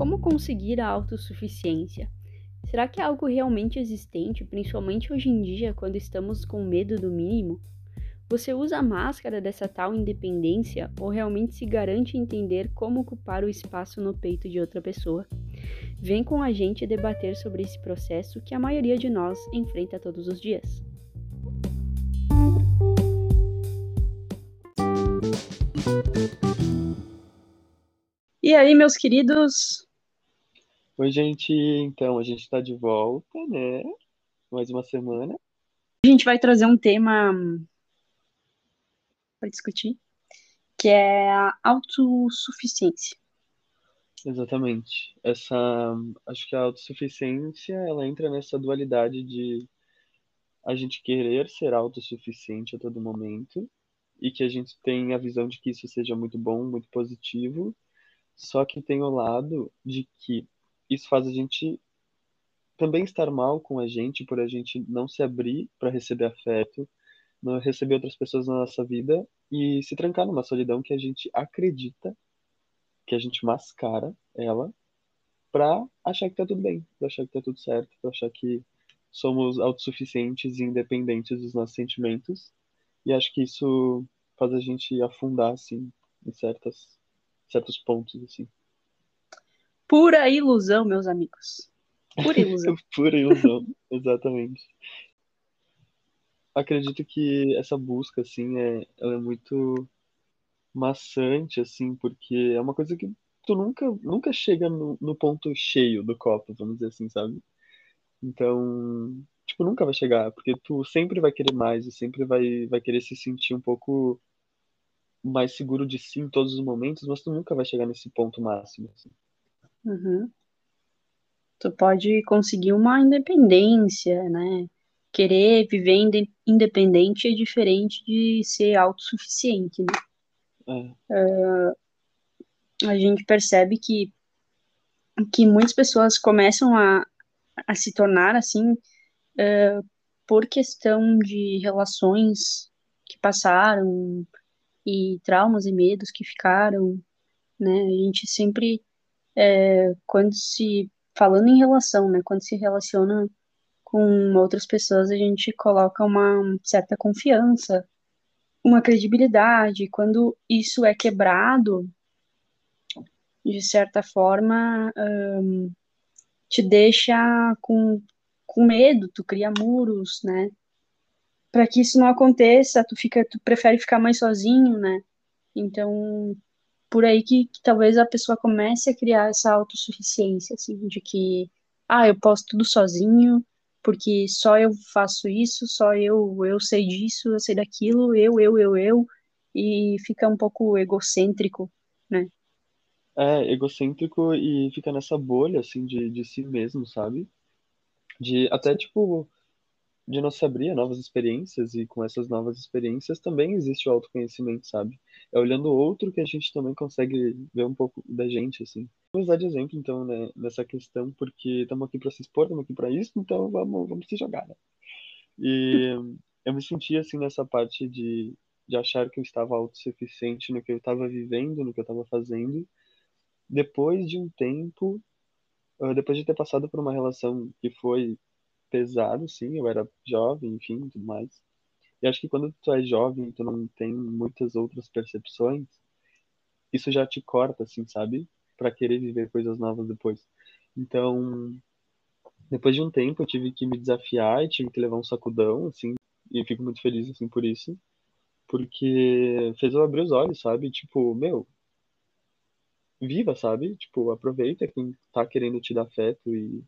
Como conseguir a autossuficiência? Será que é algo realmente existente, principalmente hoje em dia, quando estamos com medo do mínimo? Você usa a máscara dessa tal independência ou realmente se garante entender como ocupar o espaço no peito de outra pessoa? Vem com a gente debater sobre esse processo que a maioria de nós enfrenta todos os dias. E aí, meus queridos? Oi, gente. Então, a gente está de volta, né? Mais uma semana. A gente vai trazer um tema para discutir, que é a autossuficiência. Exatamente. Essa, acho que a autossuficiência, ela entra nessa dualidade de a gente querer ser autossuficiente a todo momento e que a gente tem a visão de que isso seja muito bom, muito positivo, só que tem o lado de que isso faz a gente também estar mal com a gente por a gente não se abrir para receber afeto, receber outras pessoas na nossa vida e se trancar numa solidão que a gente acredita, que a gente mascara ela pra achar que tá tudo bem, pra achar que tá tudo certo, pra achar que somos autossuficientes e independentes dos nossos sentimentos. E acho que isso faz a gente afundar, assim, em certas, certos pontos, assim. Pura ilusão, meus amigos. Pura ilusão. Pura ilusão, exatamente acredito que essa busca, assim, é, ela é muito maçante, assim, porque é uma coisa que tu nunca, nunca chega no, no ponto cheio do copo, vamos dizer assim, sabe? Então, tipo, nunca vai chegar, porque tu sempre vai querer mais e sempre vai, vai querer se sentir um pouco mais seguro de si em todos os momentos, mas tu nunca vai chegar nesse ponto máximo. Assim. Uhum. Tu pode conseguir uma independência, né? querer viver independente é diferente de ser autossuficiente, né? Uh, a gente percebe que, que muitas pessoas começam a, a se tornar assim uh, por questão de relações que passaram e traumas e medos que ficaram, né? A gente sempre, é, quando se falando em relação, né? Quando se relaciona com outras pessoas, a gente coloca uma certa confiança, uma credibilidade. Quando isso é quebrado, de certa forma, te deixa com, com medo, tu cria muros, né? Para que isso não aconteça, tu fica, tu prefere ficar mais sozinho, né? Então, por aí que, que talvez a pessoa comece a criar essa autossuficiência, assim, de que, ah, eu posso tudo sozinho, porque só eu faço isso, só eu eu sei disso, eu sei daquilo, eu, eu, eu, eu, e fica um pouco egocêntrico, né? É, egocêntrico e fica nessa bolha, assim, de, de si mesmo, sabe? De até, tipo, de não se abrir a novas experiências e com essas novas experiências também existe o autoconhecimento, sabe? É olhando o outro que a gente também consegue ver um pouco da gente, assim. Vamos usar de exemplo, então, né, nessa questão, porque estamos aqui para se expor, estamos aqui para isso, então vamos, vamos se jogar, né? E eu me senti, assim, nessa parte de, de achar que eu estava autossuficiente no que eu estava vivendo, no que eu estava fazendo. Depois de um tempo, ah, depois de ter passado por uma relação que foi pesado, sim, eu era jovem, enfim, tudo mais. E acho que quando tu é jovem, tu não tem muitas outras percepções, isso já te corta, assim, sabe? Para querer viver coisas novas depois. Então, depois de um tempo, eu tive que me desafiar e tive que levar um sacudão, assim, e fico muito feliz, assim, por isso. Porque fez eu abrir os olhos, sabe? Tipo, meu, viva, sabe? Tipo, aproveita quem tá querendo te dar afeto e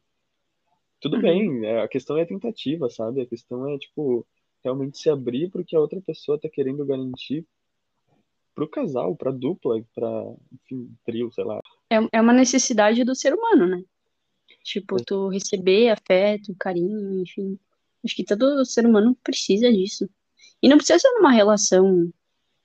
tudo uhum. bem, é, a questão é a tentativa, sabe? A questão é, tipo, realmente se abrir para o que a outra pessoa está querendo garantir pro casal, pra dupla, pra, enfim, trio, sei lá. É, é uma necessidade do ser humano, né? Tipo, é. tu receber afeto, carinho, enfim. Acho que todo ser humano precisa disso. E não precisa ser numa relação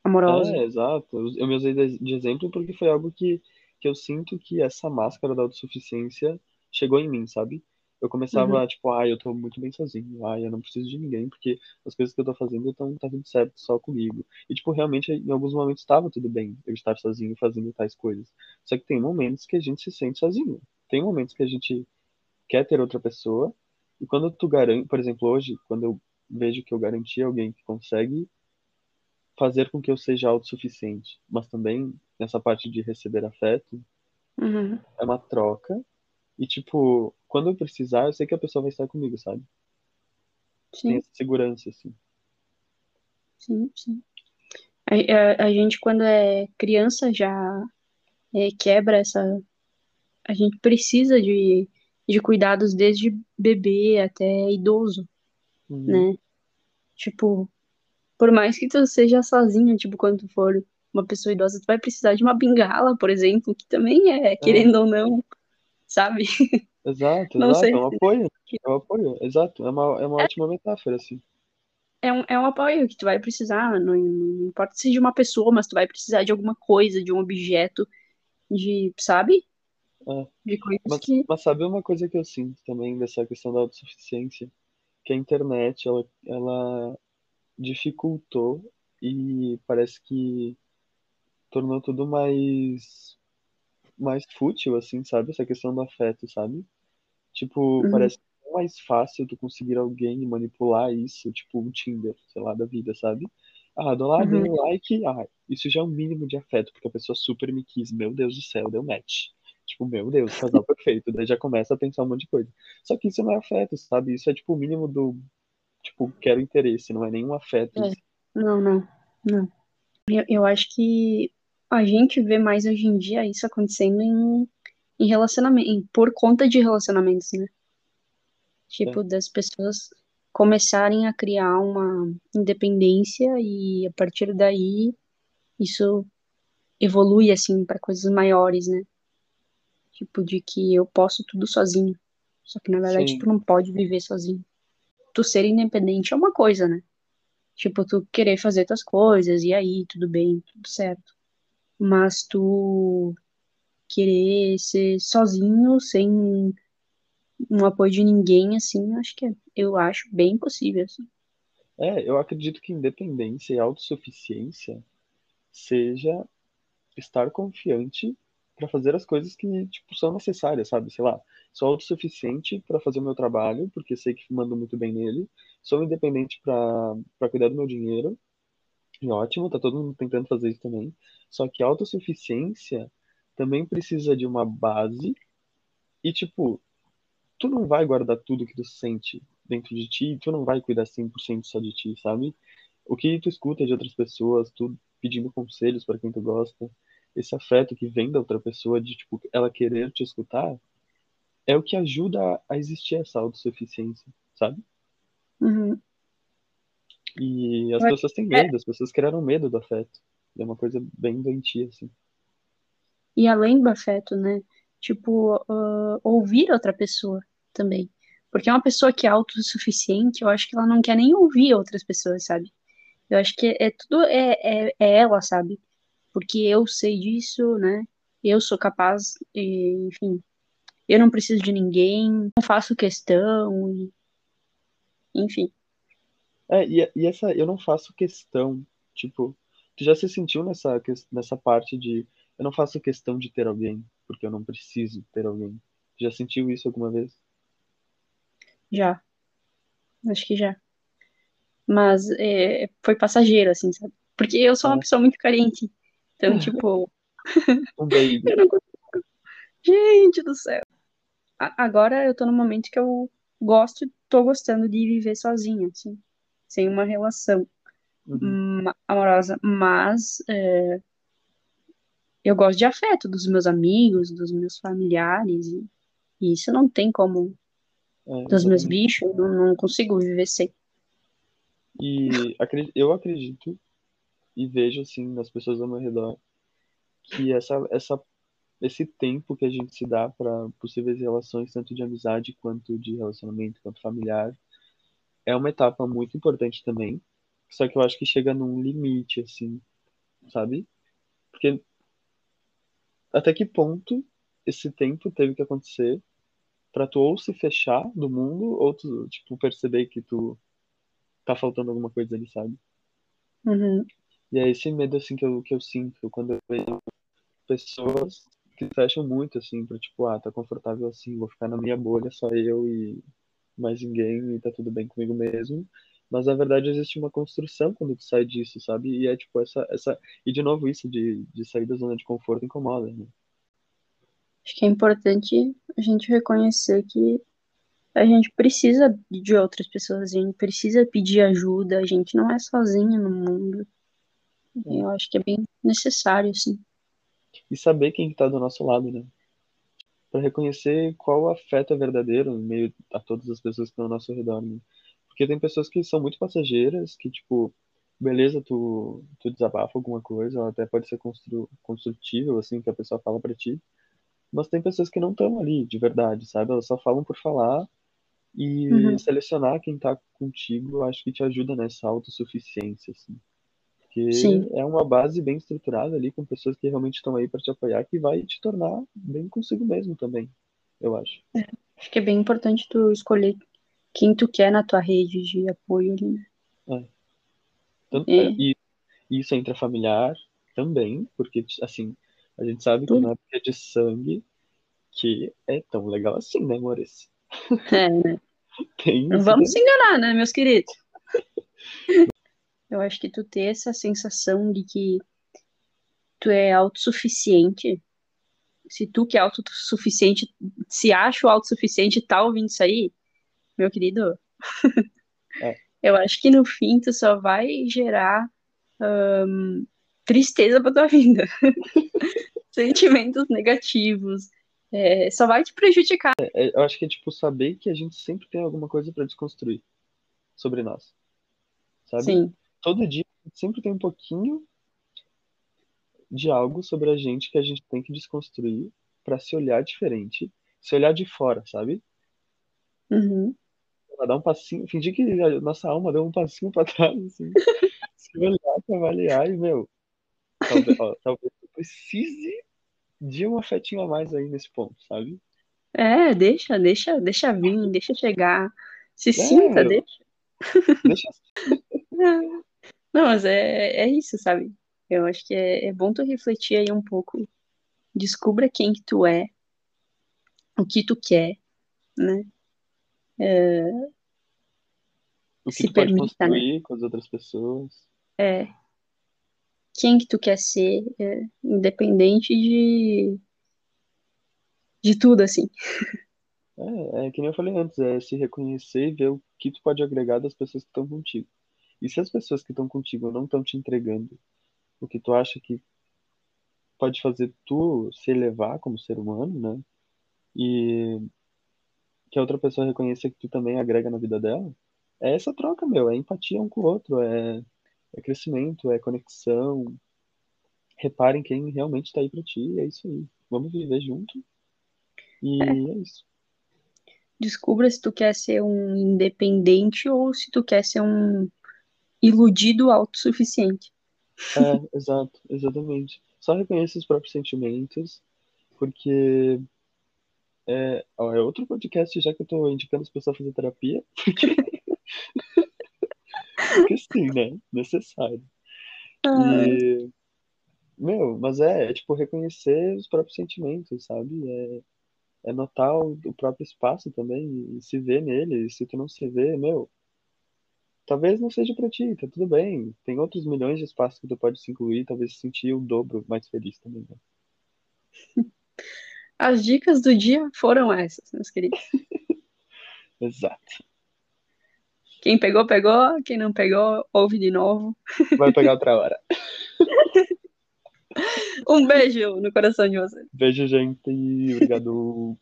amorosa. É, exato. Eu me usei de exemplo porque foi algo que, que eu sinto que essa máscara da autossuficiência chegou em mim, sabe? Eu começava, uhum. tipo, ah, eu tô muito bem sozinho, ah, eu não preciso de ninguém, porque as coisas que eu tô fazendo estão tá tudo certo só comigo. E, tipo, realmente, em alguns momentos estava tudo bem eu estar sozinho fazendo tais coisas. Só que tem momentos que a gente se sente sozinho. Tem momentos que a gente quer ter outra pessoa, e quando tu garante, por exemplo, hoje, quando eu vejo que eu garanti alguém que consegue fazer com que eu seja autossuficiente, mas também nessa parte de receber afeto, uhum. é uma troca. E, tipo, quando eu precisar, eu sei que a pessoa vai estar comigo, sabe? Sim. Tem essa segurança, assim. Sim, sim. A, a, a gente, quando é criança, já é, quebra essa. A gente precisa de, de cuidados desde bebê até idoso, Uhum. né? Tipo, por mais que tu seja sozinha, tipo, quando tu for uma pessoa idosa, tu vai precisar de uma bengala, por exemplo, que também é, querendo ou não, sabe? Exato, Não exato, sei é um apoio. É um apoio, exato. É uma, é uma ótima metáfora, assim. É um, é um apoio que tu vai precisar, não, não importa se seja uma pessoa, mas tu vai precisar de alguma coisa, de um objeto, de, sabe? É. De coisas Mas, que. mas sabe uma coisa que eu sinto também dessa questão da autossuficiência? Que a internet, ela, ela dificultou e parece que tornou tudo mais, mais fútil, assim, sabe? Essa questão do afeto, sabe? Tipo, Uhum, parece mais fácil tu conseguir alguém e manipular isso, tipo um Tinder, sei lá, da vida, sabe? Ah, dou lá, dei uhum. um like, ah, isso já é um mínimo de afeto, porque a pessoa super me quis, meu Deus do céu, deu match. Tipo, meu Deus, casal perfeito, daí já começa a pensar um monte de coisa. Só que isso não é afeto, sabe? Isso é tipo o mínimo do, tipo, quero interesse, não é nenhum afeto É. Não, não, não. Eu, eu acho que a gente vê mais hoje em dia isso acontecendo em, em relacionamento, por conta de relacionamentos, né? É. Tipo, das pessoas começarem a criar uma independência e a partir daí isso evolui assim para coisas maiores, né? Tipo, de que eu posso tudo sozinho. Só que na verdade tu Sim, não pode viver sozinho. Tu ser independente é uma coisa, né? Tipo, tu querer fazer tuas coisas, e aí, tudo bem, tudo certo. Mas tu querer ser sozinho, sem um apoio de ninguém, assim, acho que é, eu acho bem possível, assim. é, eu acredito que independência e autossuficiência seja estar confiante para fazer as coisas que tipo são necessárias, sabe? Sei lá, sou autossuficiente para fazer o meu trabalho, porque sei que mando muito bem nele. Sou independente para cuidar do meu dinheiro. E ótimo, tá todo mundo tentando fazer isso também. Só que a autossuficiência também precisa de uma base e tipo, tu não vai guardar tudo que tu sente dentro de ti, tu não vai cuidar 100% só de ti, sabe? O que tu escuta de outras pessoas, tu pedindo conselhos para quem tu gosta, esse afeto que vem da outra pessoa, de tipo, ela querer te escutar, é o que ajuda a- existir essa autossuficiência, sabe? Uhum. E as pessoas têm É, medo, as pessoas criaram medo do afeto. É uma coisa bem doentia, assim. e além do afeto, né? Tipo, ah, ouvir outra pessoa também. Porque uma pessoa que é autossuficiente, eu acho que ela não quer nem ouvir outras pessoas, sabe? Eu acho que é tudo é, é, é ela, sabe? Porque eu sei disso, né? Eu sou capaz, e, enfim, eu não preciso de ninguém, não faço questão, e- enfim. É, e, e essa, eu não faço questão, tipo, tu já se sentiu nessa, nessa parte de eu não faço questão de ter alguém, porque eu não preciso ter alguém. Tu já sentiu isso alguma vez? Já, acho que já. Mas é, foi passageiro, assim, sabe? Porque eu sou uma É. pessoa muito carente. Então, tipo, Um baby. eu não consigo. Gente do céu. A- agora eu tô num momento que eu gosto, tô gostando de viver sozinha, assim, sem uma relação Uhum. hum, amorosa. Mas é, eu gosto de afeto dos meus amigos, dos meus familiares. E, e isso não tem como. É, Dos meus bichos, não, não consigo viver sem. E eu acredito e vejo, assim, nas pessoas ao meu redor, que essa, essa, esse tempo que a gente se dá para possíveis relações, tanto de amizade quanto de relacionamento, quanto familiar, é uma etapa muito importante também. Só que eu acho que chega num limite, assim, sabe? Porque até que ponto esse tempo teve que acontecer, pra tu ou se fechar do mundo, ou tu, tipo, perceber que tu tá faltando alguma coisa ali, sabe? Uhum. E é esse medo, assim, que eu, que eu sinto quando eu vejo pessoas que fecham muito, assim, pra, tipo, ah, tá confortável assim, vou ficar na minha bolha, só eu e mais ninguém, e tá tudo bem comigo mesmo. Mas, na verdade, existe uma construção quando tu sai disso, sabe? E é, tipo, essa... essa... E, de novo, isso de, de sair da zona de conforto incomoda, né? Acho que é importante a gente reconhecer que a gente precisa de outras pessoas, a gente precisa pedir ajuda, a gente não é sozinho no mundo. É. Eu acho que é bem necessário, assim. E saber quem tá do nosso lado, né? Pra reconhecer qual afeto é verdadeiro em meio a todas as pessoas que estão ao nosso redor, né? Porque tem pessoas que são muito passageiras, que, tipo, beleza, tu, tu desabafa alguma coisa, ela até pode ser constru, construtível, assim, que a pessoa fala pra ti. Mas tem pessoas que não estão ali, de verdade, sabe? Elas só falam por falar e Uhum. selecionar quem tá contigo, acho que te ajuda nessa autossuficiência, assim. Porque Sim, é uma base bem estruturada ali, com pessoas que realmente estão aí para te apoiar, que vai te tornar bem consigo mesmo também, eu acho. acho que é bem importante tu escolher quem tu quer na tua rede de apoio ali, né? É. Tanto, é, É, e e isso é intrafamiliar também, porque, assim, a gente sabe que não é porque é de sangue que é tão legal assim, né, amores? É, né? Tem Não vamos se enganar, né, meus queridos? Eu acho que tu ter essa sensação de que tu é autossuficiente, se tu que é autossuficiente, se acha o autossuficiente e tá ouvindo isso aí, meu querido, É, eu acho que no fim tu só vai gerar tristeza pra tua vida, sentimentos negativos, é, só vai te prejudicar. é, eu acho que é, tipo, saber que a gente sempre tem alguma coisa para desconstruir sobre nós, sabe? Sim, Todo dia sempre tem um pouquinho de algo sobre a gente que a gente tem que desconstruir para se olhar diferente, se olhar de fora, sabe? uhum, dar um passinho, fingir que a nossa alma deu um passinho para trás, assim, se olhar, pra avaliar e, meu, talvez, ó, talvez eu precise de um afetinho a mais aí nesse ponto, sabe? É, deixa, deixa, deixa vir, deixa chegar. Se É, sinta, meu, deixa. deixa Não, mas é, é isso, sabe? Eu acho que é, é bom tu refletir aí um pouco. Descubra quem que tu é, o que tu quer, né? o que Se tu pode permita, né? construir com as outras pessoas. É, quem que tu quer ser, é, independente de, de tudo, assim. É, é que nem eu falei antes, é se reconhecer e ver o que tu pode agregar das pessoas que estão contigo. E se as pessoas que estão contigo não estão te entregando o que tu acha que pode fazer tu se elevar como ser humano, né? E que a outra pessoa reconheça que tu também agrega na vida dela, é essa troca, meu, é empatia um com o outro, é, é crescimento, é conexão. Reparem quem realmente tá aí pra ti, é isso aí. Vamos viver junto e é isso. Descubra se tu quer ser um independente ou se tu quer ser um iludido autossuficiente. É, exato, exatamente. Só reconheça os próprios sentimentos, porque é, ó, é outro podcast já que eu tô indicando as pessoas a fazer terapia, porque sim, né? Necessário. Ai, E, meu, mas é, é tipo reconhecer os próprios sentimentos, sabe? É, é notar o, o próprio espaço também e se ver nele. E se tu não se vê, meu, talvez não seja pra ti, tá tudo bem. Tem outros milhões de espaços que tu pode se incluir, talvez se sentir o dobro mais feliz também, né? As dicas do dia foram essas, meus queridos. Exato. Quem pegou, pegou. Quem não pegou, ouve de novo. Vai pegar outra hora. Um beijo no coração de vocês. Beijo, gente. Obrigado.